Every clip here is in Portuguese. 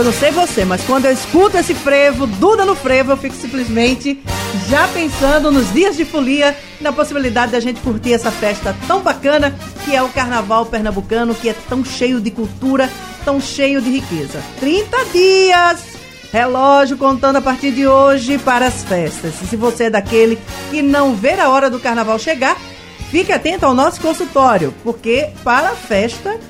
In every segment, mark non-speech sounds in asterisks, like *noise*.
Eu não sei você, mas quando eu escuto esse frevo, Duda no frevo, eu fico simplesmente já pensando nos dias de folia, na possibilidade da gente curtir essa festa tão bacana que é o Carnaval Pernambucano, que é tão cheio de cultura, tão cheio de riqueza. 30 dias! Relógio contando a partir de hoje para as festas. E se você é daquele que não vê a hora do carnaval chegar, fique atento ao nosso consultório, porque para a festa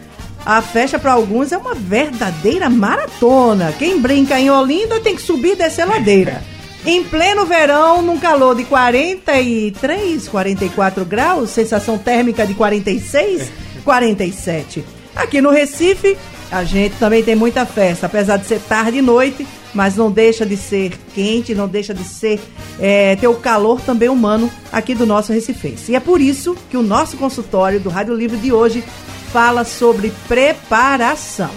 a festa para alguns é uma verdadeira maratona. Quem brinca em Olinda tem que subir e descer ladeira. Em pleno verão, num calor de 43, 44 graus, sensação térmica de 46, 47. *laughs* Aqui no Recife, a gente também tem muita festa, apesar de ser tarde e noite, mas não deixa de ser quente, não deixa de ser é, ter o calor também humano aqui do nosso Recife. E é por isso que o nosso consultório do Rádio Livre de hoje fala sobre preparação.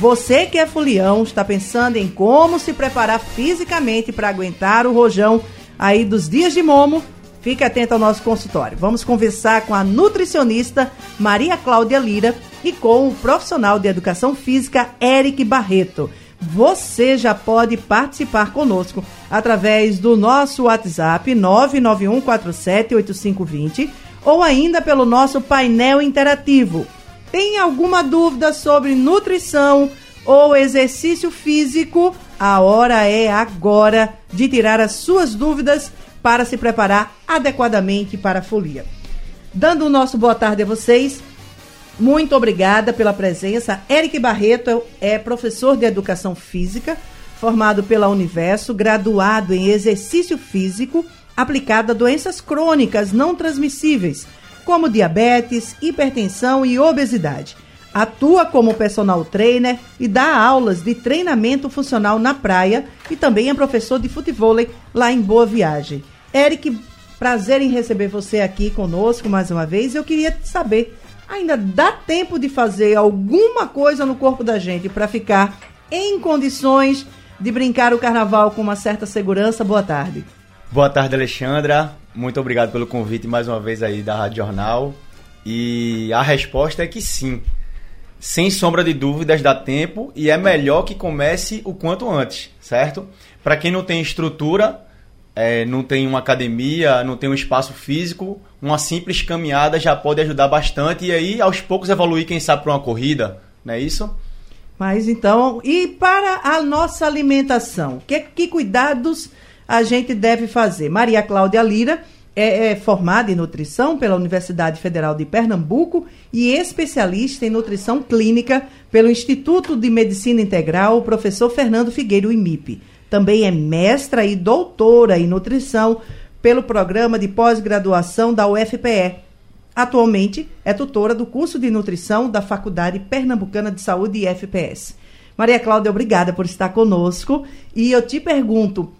Você que é fulião, está pensando em como se preparar fisicamente para aguentar o rojão aí dos dias de momo? Fique atento ao nosso consultório. Vamos conversar com a nutricionista Maria Cláudia Lira e com o profissional de educação física Eric Barreto. Você já pode participar conosco através do nosso WhatsApp 991478520 ou ainda pelo nosso painel interativo tem alguma dúvida sobre nutrição ou exercício físico? A hora é agora de tirar as suas dúvidas para se preparar adequadamente para a folia. Dando o nosso boa tarde a vocês, muito obrigada pela presença. Eric Barreto é professor de educação física, formado pela Universo, graduado em exercício físico aplicado a doenças crônicas não transmissíveis como diabetes, hipertensão e obesidade. Atua como personal trainer e dá aulas de treinamento funcional na praia e também é professor de futebol lá em Boa Viagem. Eric, prazer em receber você aqui conosco mais uma vez. Eu queria saber, ainda dá tempo de fazer alguma coisa no corpo da gente para ficar em condições de brincar o carnaval com uma certa segurança? Boa tarde. Boa tarde, Alexandra. Muito obrigado pelo convite mais uma vez aí da Rádio Jornal. E a resposta é que sim. Sem sombra de dúvidas, dá tempo e é melhor que comece o quanto antes, certo? Para quem não tem estrutura, é, não tem uma academia, não tem um espaço físico, uma simples caminhada já pode ajudar bastante e aí aos poucos evoluir, quem sabe, para uma corrida, não é isso? Mas então, e para a nossa alimentação? Que, que cuidados a gente deve fazer. Maria Cláudia Lira é, é, formada em nutrição pela Universidade Federal de Pernambuco e especialista em nutrição clínica pelo Instituto de Medicina Integral, professor Fernando Figueiredo IMIP. Também é mestra e doutora em nutrição pelo programa de pós-graduação da UFPE. Atualmente é tutora do curso de nutrição da Faculdade Pernambucana de Saúde e FPS. Maria Cláudia, obrigada por estar conosco. E eu te pergunto,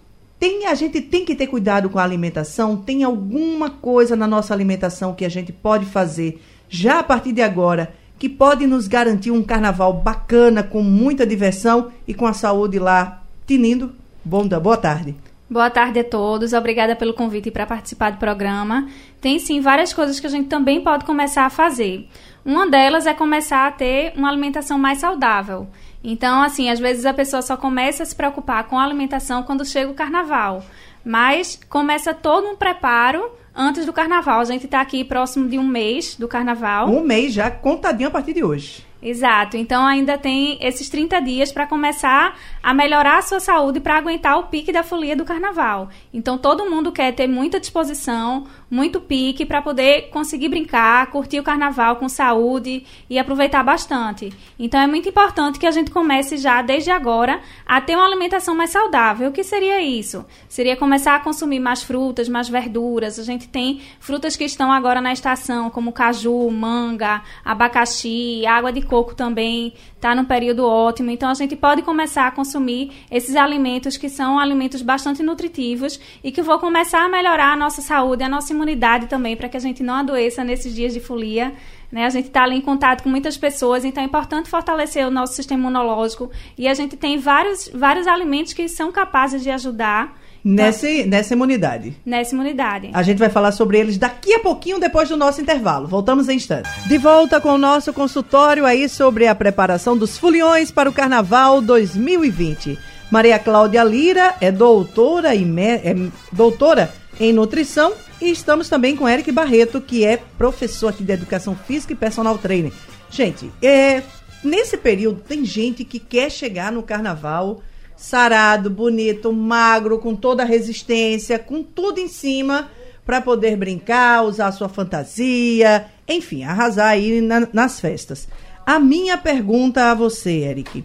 tem, a gente tem que ter cuidado com a alimentação? Tem alguma coisa na nossa alimentação que a gente pode fazer já a partir de agora que pode nos garantir um carnaval bacana, com muita diversão e com a saúde lá tinindo? Bom, boa tarde. Boa tarde a todos, obrigada pelo convite para participar do programa. Tem sim várias coisas que a gente também pode começar a fazer. Uma delas é começar a ter uma alimentação mais saudável. Então, assim, às vezes a pessoa só começa a se preocupar com a alimentação quando chega o carnaval. Mas começa todo um preparo antes do carnaval. A gente está aqui próximo de um mês do carnaval. Um mês já, contadinho a partir de hoje. Exato. Então ainda tem esses 30 dias para começar a melhorar a sua saúde para aguentar o pique da folia do carnaval. Então todo mundo quer ter muita disposição, muito pique para poder conseguir brincar, curtir o carnaval com saúde e aproveitar bastante. Então é muito importante que a gente comece já desde agora a ter uma alimentação mais saudável. O que seria isso? Seria começar a consumir mais frutas, mais verduras. A gente tem frutas que estão agora na estação, como caju, manga, abacaxi, água de coco também está no período ótimo. Então a gente pode começar a consumir esses alimentos que são alimentos bastante nutritivos e que vão começar a melhorar a nossa saúde, a nossa imunidade também, para que a gente não adoeça nesses dias de folia. Né? A gente está ali em contato com muitas pessoas, então é importante fortalecer o nosso sistema imunológico. E a gente tem vários, vários alimentos que são capazes de ajudar Nessa, nessa imunidade. Nessa imunidade. A gente vai falar sobre eles daqui a pouquinho, depois do nosso intervalo. Voltamos em instante. De volta com o nosso consultório aí sobre a preparação dos foliões para o Carnaval 2020. Maria Cláudia Lira é doutora, e é doutora em nutrição e estamos também com Eric Barreto, que é professor aqui de educação física e personal trainer. Gente, é, nesse período tem gente que quer chegar no carnaval sarado, bonito, magro, com toda a resistência, com tudo em cima para poder brincar, usar sua fantasia, enfim, arrasar aí na, nas festas. A minha pergunta a você, Eric,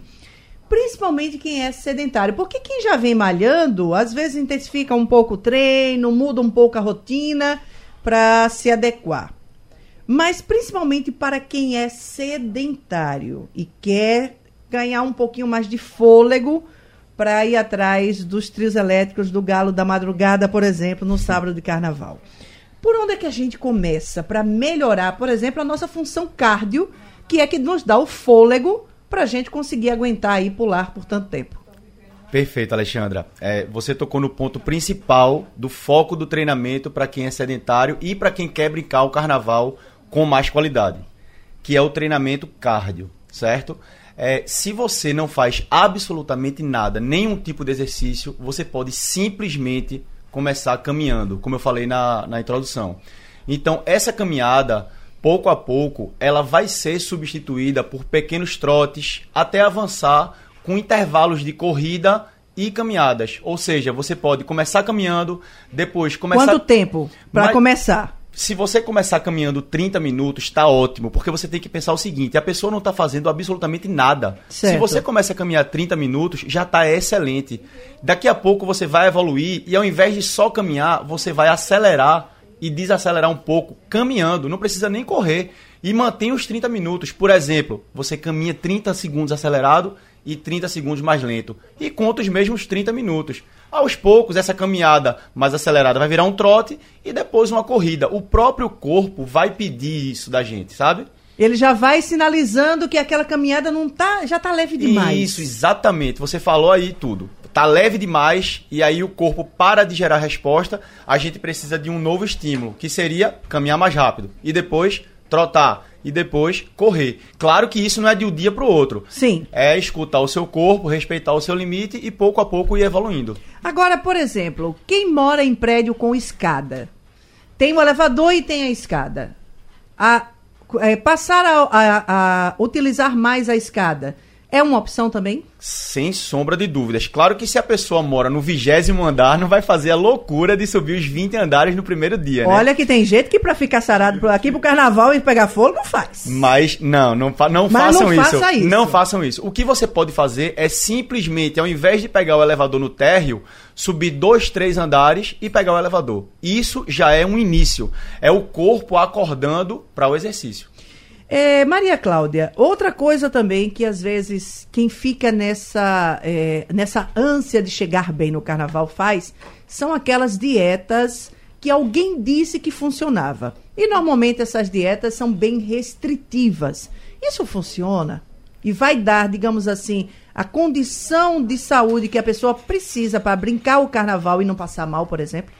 principalmente quem é sedentário, porque quem já vem malhando, às vezes intensifica um pouco o treino, muda um pouco a rotina para se adequar. Mas principalmente para quem é sedentário e quer ganhar um pouquinho mais de fôlego para ir atrás dos trios elétricos do Galo da Madrugada, por exemplo, no sábado de carnaval. Por onde é que a gente começa para melhorar, por exemplo, a nossa função cardio, que é que nos dá o fôlego para a gente conseguir aguentar e pular por tanto tempo? Perfeito, Alexandra. É, você tocou no ponto principal do foco do treinamento para quem é sedentário e para quem quer brincar o carnaval com mais qualidade, que é o treinamento cardio, certo? É, se você não faz absolutamente nada, nenhum tipo de exercício, você pode simplesmente começar caminhando, como eu falei na, na introdução. Então, essa caminhada, pouco a pouco, ela vai ser substituída por pequenos trotes até avançar com intervalos de corrida e caminhadas. Ou seja, você pode começar caminhando, depois começar. Quanto tempo para começar? se você começar caminhando 30 minutos, está ótimo, porque você tem que pensar o seguinte: a pessoa não está fazendo absolutamente nada. Certo. Se você começa a caminhar 30 minutos, já está excelente. Daqui a pouco você vai evoluir e ao invés de só caminhar, você vai acelerar e desacelerar um pouco caminhando. Não precisa nem correr. E mantém os 30 minutos. Por exemplo, você caminha 30 segundos acelerado e 30 segundos mais lento. E conta os mesmos 30 minutos. Aos poucos, essa caminhada mais acelerada vai virar um trote e depois uma corrida. O próprio corpo vai pedir isso da gente, sabe? Ele já vai sinalizando que aquela caminhada não tá, já tá leve demais. Isso, exatamente. Você falou aí tudo. Tá leve demais e aí o corpo para de gerar resposta. A gente precisa de um novo estímulo, que seria caminhar mais rápido e depois trotar e depois correr. Claro que isso não é de um dia para o outro. Sim. É escutar o seu corpo, respeitar o seu limite e pouco a pouco ir evoluindo. Agora, por exemplo, quem mora em prédio com escada, tem o elevador e tem a escada. A, é, passar a, a, a utilizar mais a escada é uma opção também? Sem sombra de dúvidas. Claro que se a pessoa mora no vigésimo andar, não vai fazer a loucura de subir os 20 andares no primeiro dia, né? Olha que tem gente que para ficar sarado aqui pro carnaval e pegar fogo não faz. Mas não, não, não Mas façam não isso. Faça isso. Não façam isso. O que você pode fazer é simplesmente, ao invés de pegar o elevador no térreo, subir dois, três andares e pegar o elevador. Isso já é um início. É o corpo acordando para o exercício. É, Maria Cláudia, outra coisa também que às vezes quem fica nessa, é, nessa ânsia de chegar bem no carnaval faz são aquelas dietas que alguém disse que funcionava. E normalmente essas dietas são bem restritivas. Isso funciona? E vai dar, digamos assim, a condição de saúde que a pessoa precisa para brincar o carnaval e não passar mal, por exemplo?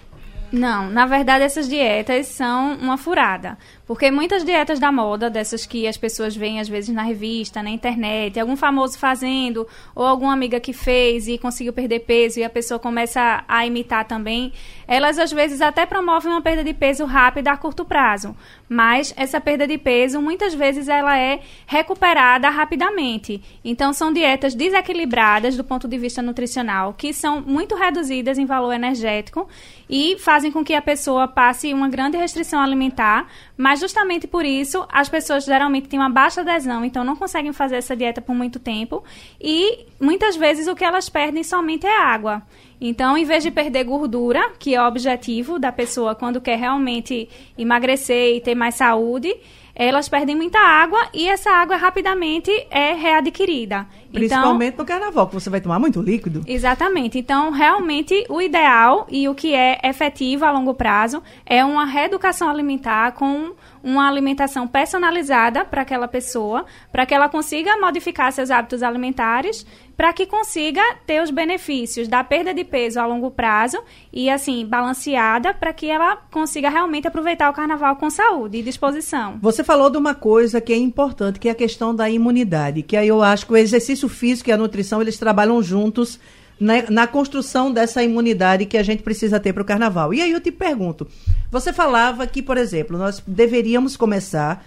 Não, na verdade essas dietas são uma furada. Porque muitas dietas da moda, dessas que as pessoas veem às vezes na revista, na internet, algum famoso fazendo, ou alguma amiga que fez e conseguiu perder peso e a pessoa começa a imitar também, elas às vezes até promovem uma perda de peso rápida a curto prazo. Mas essa perda de peso, muitas vezes, ela é recuperada rapidamente. Então, são dietas desequilibradas do ponto de vista nutricional, que são muito reduzidas em valor energético e fazem com que a pessoa passe uma grande restrição alimentar, mas justamente por isso as pessoas geralmente têm uma baixa adesão, então não conseguem fazer essa dieta por muito tempo e muitas vezes o que elas perdem somente é água. Então, em vez de perder gordura, que é o objetivo da pessoa quando quer realmente emagrecer e ter mais saúde, elas perdem muita água e essa água rapidamente é readquirida. Principalmente então, no carnaval, que você vai tomar muito líquido. Exatamente. Então, realmente, o ideal e o que é efetivo a longo prazo é uma reeducação alimentar com uma alimentação personalizada para aquela pessoa, para que ela consiga modificar seus hábitos alimentares, para que consiga ter os benefícios da perda de peso a longo prazo e assim balanceada, para que ela consiga realmente aproveitar o carnaval com saúde e disposição. Você falou de uma coisa que é importante, que é a questão da imunidade, que aí eu acho que o exercício físico e a nutrição eles trabalham juntos na, na, construção dessa imunidade que a gente precisa ter para o carnaval. E aí eu te pergunto: você falava que, por exemplo, nós deveríamos começar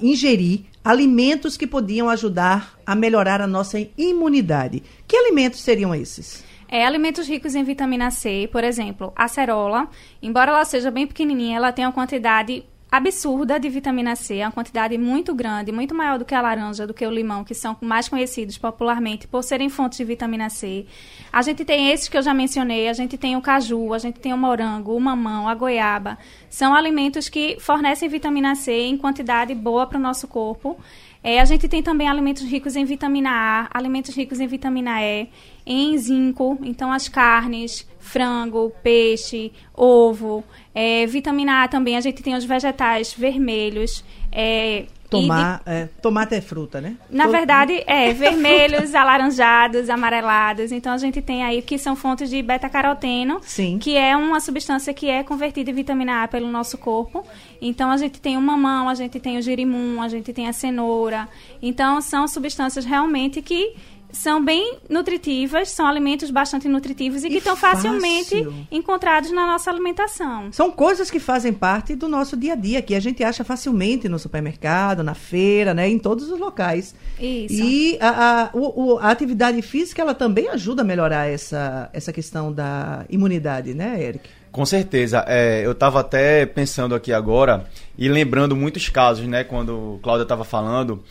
ingerir alimentos que podiam ajudar a melhorar a nossa imunidade. Que alimentos seriam esses? É, alimentos ricos em vitamina C, por exemplo, acerola, embora ela seja bem pequenininha, ela tem uma quantidade absurda de vitamina C, é uma quantidade muito grande, muito maior do que a laranja, do que o limão, que são mais conhecidos popularmente por serem fontes de vitamina C. A gente tem esses que eu já mencionei, a gente tem o caju, a gente tem o morango, o mamão, a goiaba. São alimentos que fornecem vitamina C em quantidade boa para o nosso corpo. É, a gente tem também alimentos ricos em vitamina A, alimentos ricos em vitamina E, em zinco, então as carnes, frango, peixe, ovo. É, vitamina A também, a gente tem os vegetais vermelhos. É, Tomar, de... é, tomate é fruta, né? Na Todo... verdade, é *laughs* vermelhos, alaranjados, amarelados. Então a gente tem aí que são fontes de beta-caroteno, Sim. que é uma substância que é convertida em vitamina A pelo nosso corpo. Então a gente tem o mamão, a gente tem o girimum, a gente tem a cenoura. Então são substâncias realmente que são bem nutritivas, são alimentos bastante nutritivos e, e que estão facilmente encontrados na nossa alimentação. São coisas que fazem parte do nosso dia a dia, que a gente acha facilmente no supermercado, na feira, né, em todos os locais. Isso. E a, a, o, a atividade física, ela também ajuda a melhorar essa, essa questão da imunidade, né, Eric? Com certeza. É, eu estava até pensando aqui agora e lembrando muitos casos, né, quando Cláudia estava falando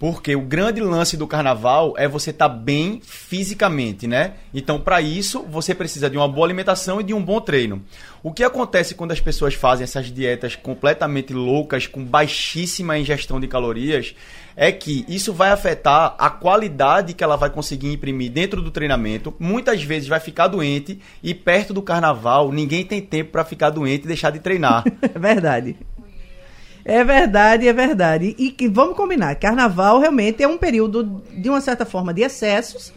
porque o grande lance do carnaval é você estar tá bem fisicamente, né? Então, para isso, você precisa de uma boa alimentação e de um bom treino. O que acontece quando as pessoas fazem essas dietas completamente loucas, com baixíssima ingestão de calorias, é que isso vai afetar a qualidade que ela vai conseguir imprimir dentro do treinamento. Muitas vezes vai ficar doente e perto do carnaval ninguém tem tempo para ficar doente e deixar de treinar. *laughs* É verdade. É verdade, é verdade. E, e vamos combinar, carnaval realmente é um período, de uma certa forma, de excessos.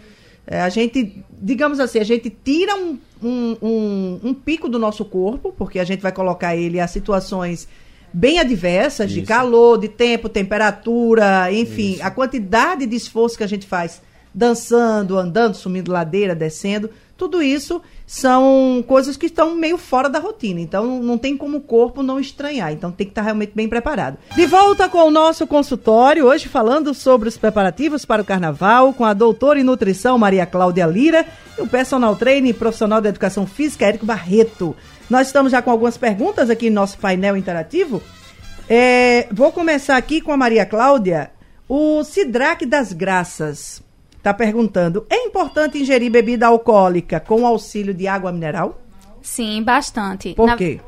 É, a gente, digamos assim, a gente tira um, um, um, um, pico do nosso corpo, porque a gente vai colocar ele a situações bem adversas, Isso. de calor, de tempo, temperatura, enfim, Isso. a quantidade de esforço que a gente faz dançando, andando, subindo ladeira, descendo, tudo isso são coisas que estão meio fora da rotina. Então não tem como o corpo não estranhar. Então tem que estar realmente bem preparado. De volta com o nosso consultório, hoje falando sobre os preparativos para o carnaval, com a doutora em nutrição Maria Cláudia Lira e o personal trainer profissional de educação física Érico Barreto. Nós estamos já com algumas perguntas aqui no nosso painel interativo. É, vou começar aqui com a Maria Cláudia. O Sidraque das Graças está perguntando: é importante ingerir bebida alcoólica com auxílio de água mineral? Sim, bastante. Por Na... quê?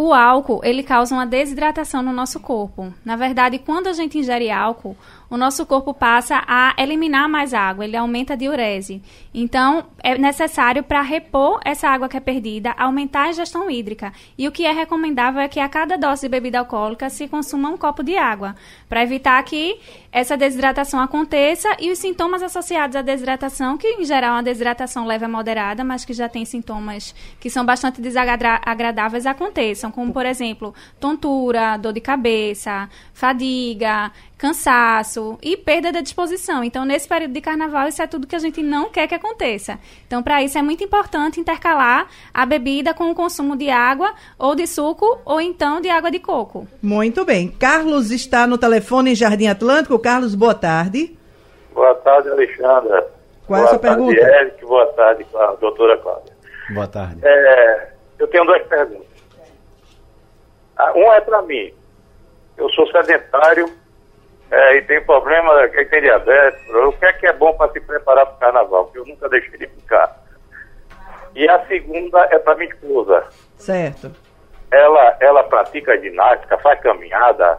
O álcool, ele causa uma desidratação no nosso corpo. Na verdade, quando a gente ingere álcool, o nosso corpo passa a eliminar mais água, ele aumenta a diurese. Então, é necessário para repor essa água que é perdida, aumentar a ingestão hídrica. E o que é recomendável é que a cada dose de bebida alcoólica se consuma um copo de água, para evitar que essa desidratação aconteça e os sintomas associados à desidratação, que em geral é uma desidratação leve a moderada, mas que já tem sintomas que são bastante desagradáveis, aconteçam, como por exemplo, tontura, dor de cabeça, fadiga, cansaço e perda da disposição. Então, nesse período de carnaval, isso é tudo que a gente não quer que aconteça. Então, para isso é muito importante intercalar a bebida com o consumo de água ou de suco ou então de água de coco. Muito bem. Carlos está no telefone em Jardim Atlântico. Carlos, boa tarde. Boa tarde, Alexandra. Qual é a sua pergunta? Boa tarde, Eric. Boa tarde, doutora Cláudia. Boa tarde. É, eu tenho duas perguntas. Ah, uma é para mim. Eu sou sedentário é, e tenho problema, quem tem diabetes, o que é que é bom para se preparar para o carnaval? Porque eu nunca deixei de ficar. E a segunda é para minha esposa. Certo. Ela, ela pratica ginástica, faz caminhada,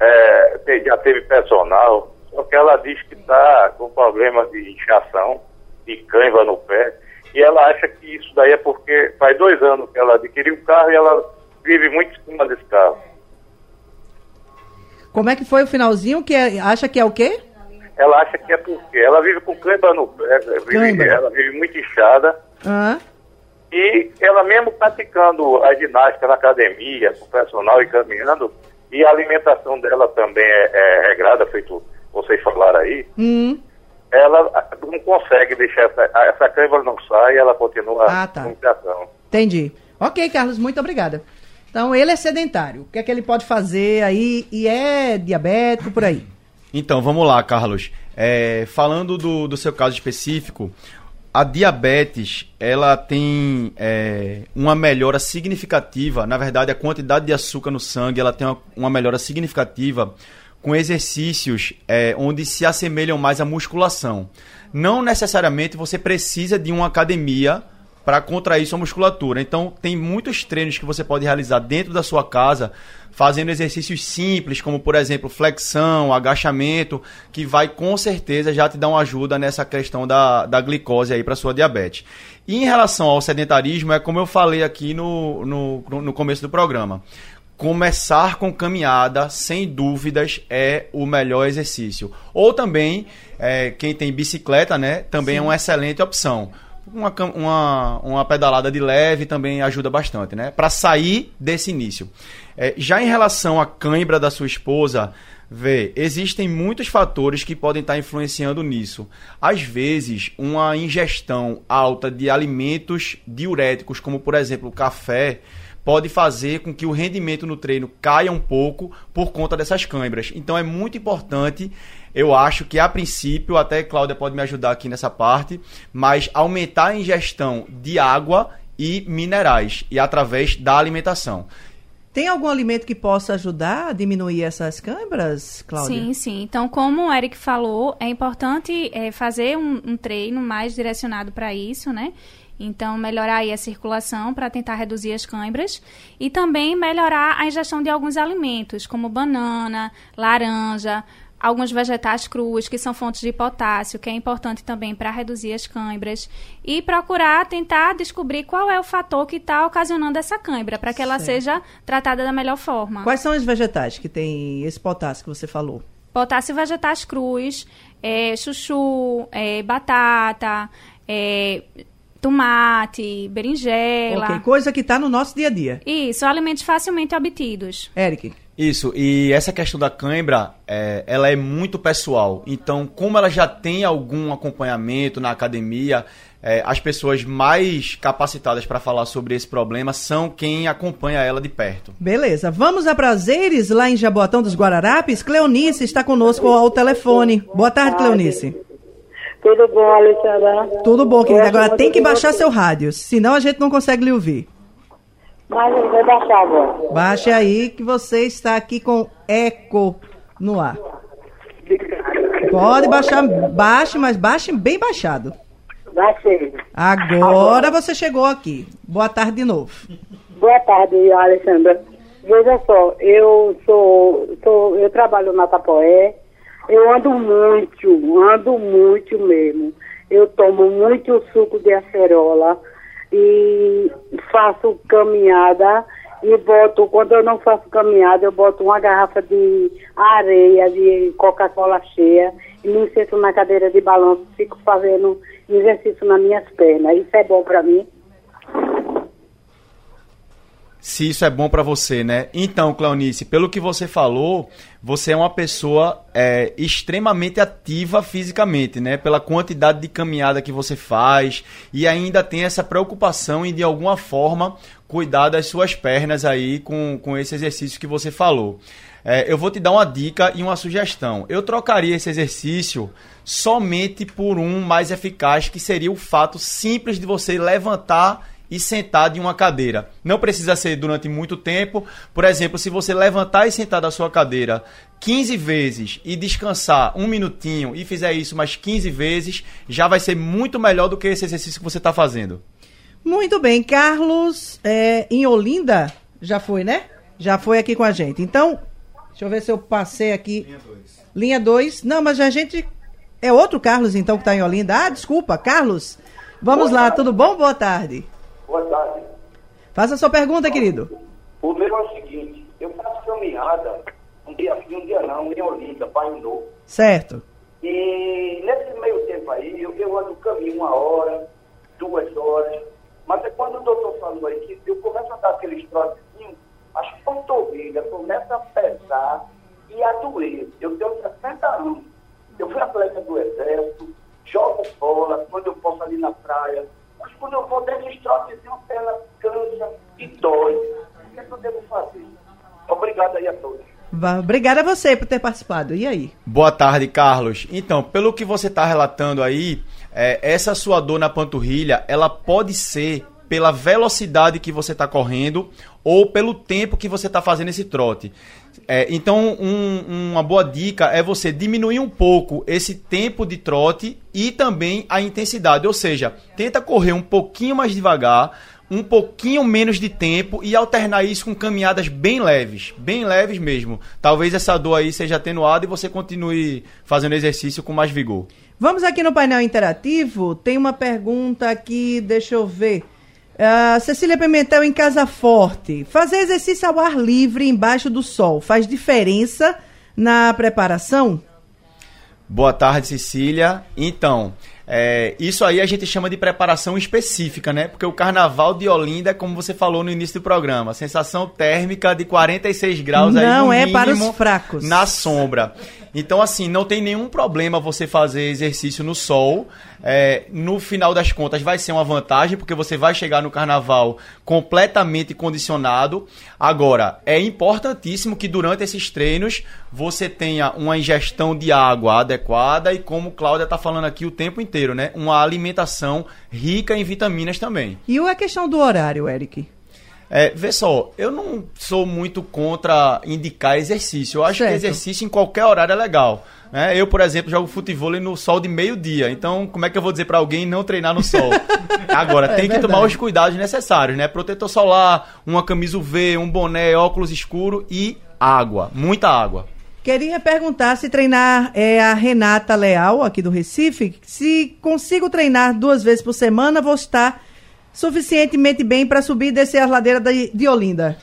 é, já teve personal, só que ela diz que está com problema de inchação, de cãibra no pé, e ela acha que isso daí é porque faz dois anos que ela adquiriu um carro e ela vive muito em cima desse carro. Como é que foi o finalzinho? Que é, acha que é o quê? Ela acha que é porque ela vive com cãibra no pé, vive, ela vive muito inchada. Uhum. E ela mesmo praticando a ginástica na academia, com o personal e caminhando, e a alimentação dela também é, é regrada, feito vocês falaram aí. Uhum. Ela não consegue deixar essa, essa cãibra não sai, ela continua ah, tá. com. Entendi. Ok, Carlos, muito obrigada. Então, ele é sedentário. O que é que ele pode fazer aí? E é diabético por aí? Então, vamos lá, Carlos. É, falando do, do seu caso específico, a diabetes ela tem é, uma melhora significativa. Na verdade, a quantidade de açúcar no sangue ela tem uma, uma melhora significativa com exercícios é, onde se assemelham mais à musculação. Não necessariamente você precisa de uma academia para contrair sua musculatura. Então, tem muitos treinos que você pode realizar dentro da sua casa, fazendo exercícios simples, como por exemplo, flexão, agachamento, que vai com certeza já te dar uma ajuda nessa questão da, da glicose aí para sua diabetes. E em relação ao sedentarismo, é como eu falei aqui no, no, no começo do programa. Começar com caminhada, sem dúvidas, é o melhor exercício. Ou também, é, quem tem bicicleta, né, também Sim. é uma excelente opção uma, uma, uma pedalada de leve também ajuda bastante, né? Para sair desse início. É, já em relação à cãibra da sua esposa, vê, existem muitos fatores que podem estar influenciando nisso. Às vezes, uma ingestão alta de alimentos diuréticos, como por exemplo o café, pode fazer com que o rendimento no treino caia um pouco por conta dessas câimbras. Então é muito importante eu acho que a princípio, até Cláudia pode me ajudar aqui nessa parte, mas aumentar a ingestão de água e minerais e através da alimentação. Tem algum alimento que possa ajudar a diminuir essas câimbras, Cláudia? Sim, sim. Então, como o Eric falou, é importante é, fazer um, um treino mais direcionado para isso, né? Então, melhorar aí a circulação para tentar reduzir as câimbras e também melhorar a ingestão de alguns alimentos, como banana, laranja, alguns vegetais crus, que são fontes de potássio, que é importante também para reduzir as câimbras, e procurar tentar descobrir qual é o fator que está ocasionando essa câimbra, para que ela certo. seja tratada da melhor forma. Quais são os vegetais que têm esse potássio que você falou? Potássio vegetais crus, é, chuchu, é, batata, é, tomate, berinjela. Ok, coisa que está no nosso dia a dia. Isso, alimentos facilmente obtidos. Eric. Isso, e essa questão da cãibra, é, ela é muito pessoal. Então, como ela já tem algum acompanhamento na academia, é, as pessoas mais capacitadas para falar sobre esse problema são quem acompanha ela de perto. Beleza, vamos a prazeres lá em Jaboatão dos Guararapes. Cleonice está conosco ao telefone. Boa tarde, Cleonice. Tudo bom, Alexandra? Tudo bom, querida. Agora tem que baixar seu rádio, senão a gente não consegue lhe ouvir. Mas eu vou baixar agora. Baixe aí que você está aqui com eco no ar. Pode baixar, baixe, mas baixe bem baixado. Baixei. Agora você chegou aqui. Boa tarde de novo. Boa tarde, Alexandra. Veja só, eu sou, sou eu trabalho na Tapoé, Eu ando muito, ando muito mesmo. Eu tomo muito suco de acerola e faço caminhada e boto, quando eu não faço caminhada, eu boto uma garrafa de areia, de Coca-Cola cheia e me sento na cadeira de balanço, fico fazendo exercício nas minhas pernas. Isso é bom para mim. Se isso é bom para você, né? Então, Cleonice, pelo que você falou, você é uma pessoa é, extremamente ativa fisicamente, né? Pela quantidade de caminhada que você faz e ainda tem essa preocupação em, de alguma forma, cuidar das suas pernas aí com, com esse exercício que você falou. É, eu vou te dar uma dica e uma sugestão. Eu trocaria esse exercício somente por um mais eficaz, que seria o fato simples de você levantar e sentar em uma cadeira. Não precisa ser durante muito tempo. Por exemplo, se você levantar e sentar da sua cadeira 15 vezes e descansar um minutinho e fizer isso mais 15 vezes, já vai ser muito melhor do que esse exercício que você está fazendo. Muito bem, Carlos, é, em Olinda, já foi, né? Já foi aqui com a gente. Então, deixa eu ver se eu passei aqui. Linha 2. Linha 2. Não, mas a gente. É outro Carlos, então, que está em Olinda. Ah, desculpa, Carlos. Vamos Boa lá, tarde. tudo bom? Boa tarde. Boa tarde. Faça a sua pergunta, querido. O meu é o seguinte, eu faço caminhada um dia sim, um dia não, em Olinda, Pai Novo. Certo. E nesse meio tempo aí, eu, eu ando caminho uma hora, duas horas, mas é quando o doutor falou aí que eu começo a dar aqueles trotezinhos, as panturrilhas começam a pesar e a doer. Eu tenho 60 anos. Eu fui atleta do exército, jogo bola, quando eu posso ali quando eu vou desses trotezinhos, a perna cansa e dói. O que, é que eu devo fazer? Obrigado aí a todos. Obrigada a você por ter participado. E aí? Boa tarde, Carlos. Então, pelo que você está relatando aí, é, essa sua dor na panturrilha, ela pode ser pela velocidade que você está correndo ou pelo tempo que você está fazendo esse trote. É, então, um, uma boa dica é você diminuir um pouco esse tempo de trote e também a intensidade. Ou seja, tenta correr um pouquinho mais devagar, um pouquinho menos de tempo e alternar isso com caminhadas bem leves, bem leves mesmo. Talvez essa dor aí seja atenuada e você continue fazendo exercício com mais vigor. Vamos aqui no painel interativo. Tem uma pergunta aqui, deixa eu ver. Uh, Cecília Pimentel em Casa Forte. Fazer exercício ao ar livre embaixo do sol faz diferença na preparação? Boa tarde, Cecília. Então, é, isso aí a gente chama de preparação específica, né? Porque o carnaval de Olinda, como você falou no início do programa, sensação térmica de 46 graus Não aí no é para os fracos. Na sombra. Então, assim, não tem nenhum problema você fazer exercício no sol. É, no final das contas, vai ser uma vantagem, porque você vai chegar no carnaval completamente condicionado. Agora, é importantíssimo que durante esses treinos você tenha uma ingestão de água adequada e, como Cláudia está falando aqui o tempo inteiro, né? Uma alimentação rica em vitaminas também. E a questão do horário, Eric? É, vê só, eu não sou muito contra indicar exercício. Eu acho certo. que exercício em qualquer horário é legal. Né? Eu, por exemplo, jogo futebol no sol de meio-dia. Então, como é que eu vou dizer para alguém não treinar no sol? *laughs* Agora, é tem que tomar os cuidados necessários, né? Protetor solar, uma camisa UV, um boné, óculos escuro e água. Muita água. Queria perguntar se treinar é a Renata Leal, aqui do Recife, se consigo treinar duas vezes por semana, vou estar suficientemente bem para subir e descer as ladeiras de, de Olinda?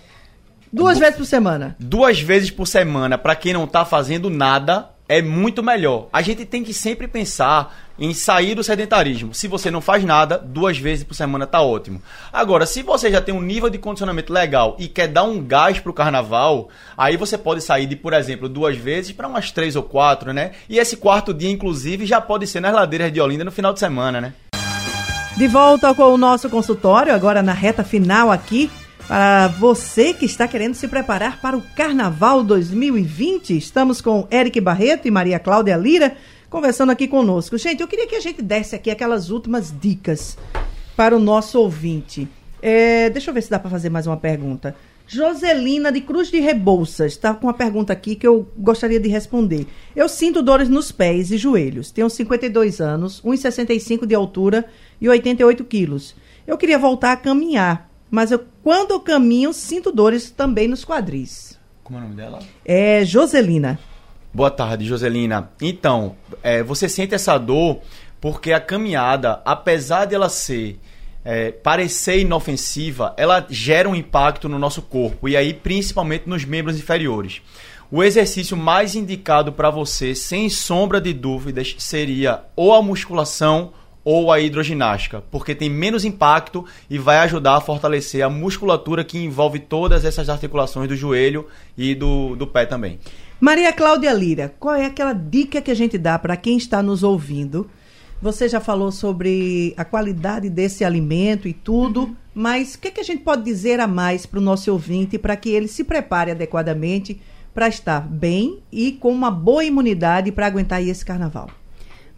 Duas vezes por semana. Duas vezes por semana, para quem não está fazendo nada, é muito melhor. A gente tem que sempre pensar em sair do sedentarismo. Se você não faz nada, duas vezes por semana tá ótimo. Agora, se você já tem um nível de condicionamento legal e quer dar um gás pro carnaval, aí você pode sair de, por exemplo, duas vezes para umas três ou quatro, né? E esse quarto dia, inclusive, já pode ser nas ladeiras de Olinda no final de semana, né? De volta com o nosso consultório, agora na reta final aqui, para você que está querendo se preparar para o Carnaval 2020. Estamos com Eric Barreto e Maria Cláudia Lira conversando aqui conosco. Gente, eu queria que a gente desse aqui aquelas últimas dicas para o nosso ouvinte. É, deixa eu ver se dá para fazer mais uma pergunta. Joselina de Cruz de Rebouças está com uma pergunta aqui que eu gostaria de responder. Eu sinto dores nos pés e joelhos. Tenho 52 anos, 1,65 de altura e 88 quilos. Eu queria voltar a caminhar, mas eu, quando eu caminho, sinto dores também nos quadris. Como é o nome dela? É Joselina. Boa tarde, Joselina. Então, é, você sente essa dor porque a caminhada, apesar de ela ser é, parecer inofensiva, ela gera um impacto no nosso corpo e aí principalmente nos membros inferiores. O exercício mais indicado para você, sem sombra de dúvidas, seria ou a musculação ou a hidroginástica, porque tem menos impacto e vai ajudar a fortalecer a musculatura que envolve todas essas articulações do joelho e do, do pé também. Maria Cláudia Lira, qual é aquela dica que a gente dá para quem está nos ouvindo você já falou sobre a qualidade desse alimento e tudo, uhum. mas o que, é que a gente pode dizer a mais para o nosso ouvinte para que ele se prepare adequadamente para estar bem e com uma boa imunidade para aguentar esse carnaval?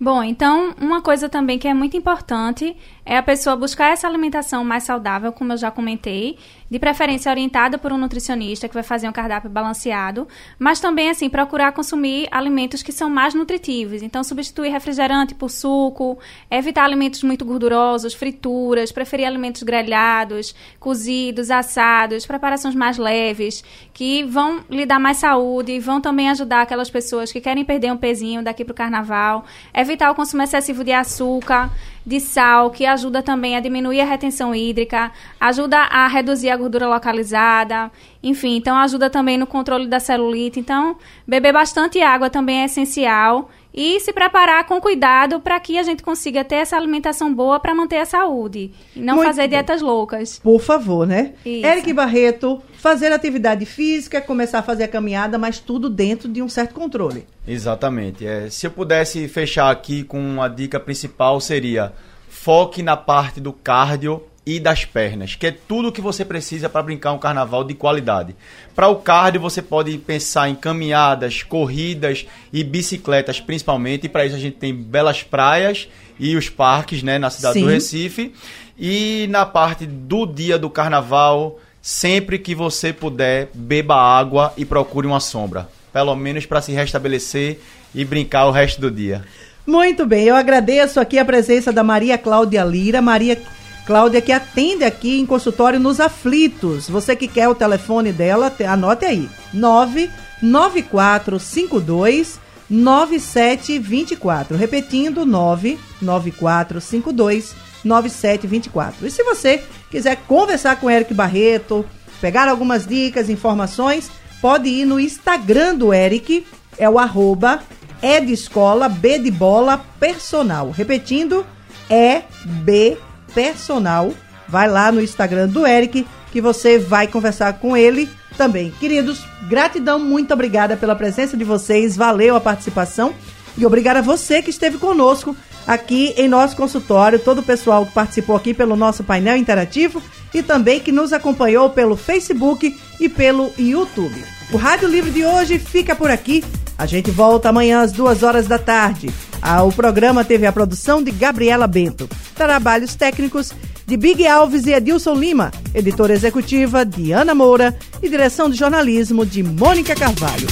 Bom, então, uma coisa também que é muito importante é a pessoa buscar essa alimentação mais saudável, como eu já comentei, de preferência orientada por um nutricionista que vai fazer um cardápio balanceado, mas também assim procurar consumir alimentos que são mais nutritivos. Então substituir refrigerante por suco, evitar alimentos muito gordurosos, frituras, preferir alimentos grelhados, cozidos, assados, preparações mais leves, que vão lhe dar mais saúde e vão também ajudar aquelas pessoas que querem perder um pezinho daqui para o carnaval, evitar o consumo excessivo de açúcar, de sal, que ajuda também a diminuir a retenção hídrica, ajuda a reduzir a gordura localizada, enfim, então ajuda também no controle da celulite. Então, beber bastante água também é essencial e se preparar com cuidado para que a gente consiga ter essa alimentação boa para manter a saúde e não Muito fazer bem. dietas loucas. Por favor, né? Isso. Eric Barreto, fazer atividade física, começar a fazer a caminhada, mas tudo dentro de um certo controle. Exatamente. É, se eu pudesse fechar aqui com uma dica principal seria foque na parte do cardio e das pernas, que é tudo que você precisa para brincar um carnaval de qualidade. Para o cardio, você pode pensar em caminhadas, corridas e bicicletas, principalmente. E para isso a gente tem belas praias e os parques, né, na cidade Sim. do Recife. E na parte do dia do carnaval, sempre que você puder, beba água e procure uma sombra, pelo menos para se restabelecer e brincar o resto do dia. Muito bem, eu agradeço aqui a presença da Maria Cláudia Lira. Maria Cláudia, que atende aqui em consultório nos aflitos. Você que quer o telefone dela, anote aí: 99452 9724. Repetindo, 99452 9724. E se você quiser conversar com Eric Barreto, pegar algumas dicas, informações, pode ir no Instagram do Eric, é o arroba é de escola, B de bola, personal. Repetindo, é B personal. Vai lá no Instagram do Eric que você vai conversar com ele também. Queridos, gratidão, muito obrigada pela presença de vocês, valeu a participação e obrigada a você que esteve conosco aqui em nosso consultório, todo o pessoal que participou aqui pelo nosso painel interativo e também que nos acompanhou pelo Facebook e pelo YouTube. O Rádio Livre de hoje fica por aqui. A gente volta amanhã às duas horas da tarde. Ah, o programa teve a produção de Gabriela Bento, trabalhos técnicos de Big Alves e Edilson Lima, editora executiva de Ana Moura e direção de jornalismo de Mônica Carvalho.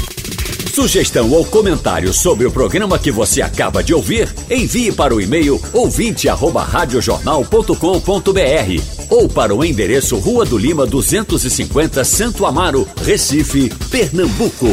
Sugestão ou comentário sobre o programa que você acaba de ouvir, envie para o e-mail ouvinte@radiojornal.com.br ou para o endereço Rua do Lima 250, Santo Amaro, Recife, Pernambuco.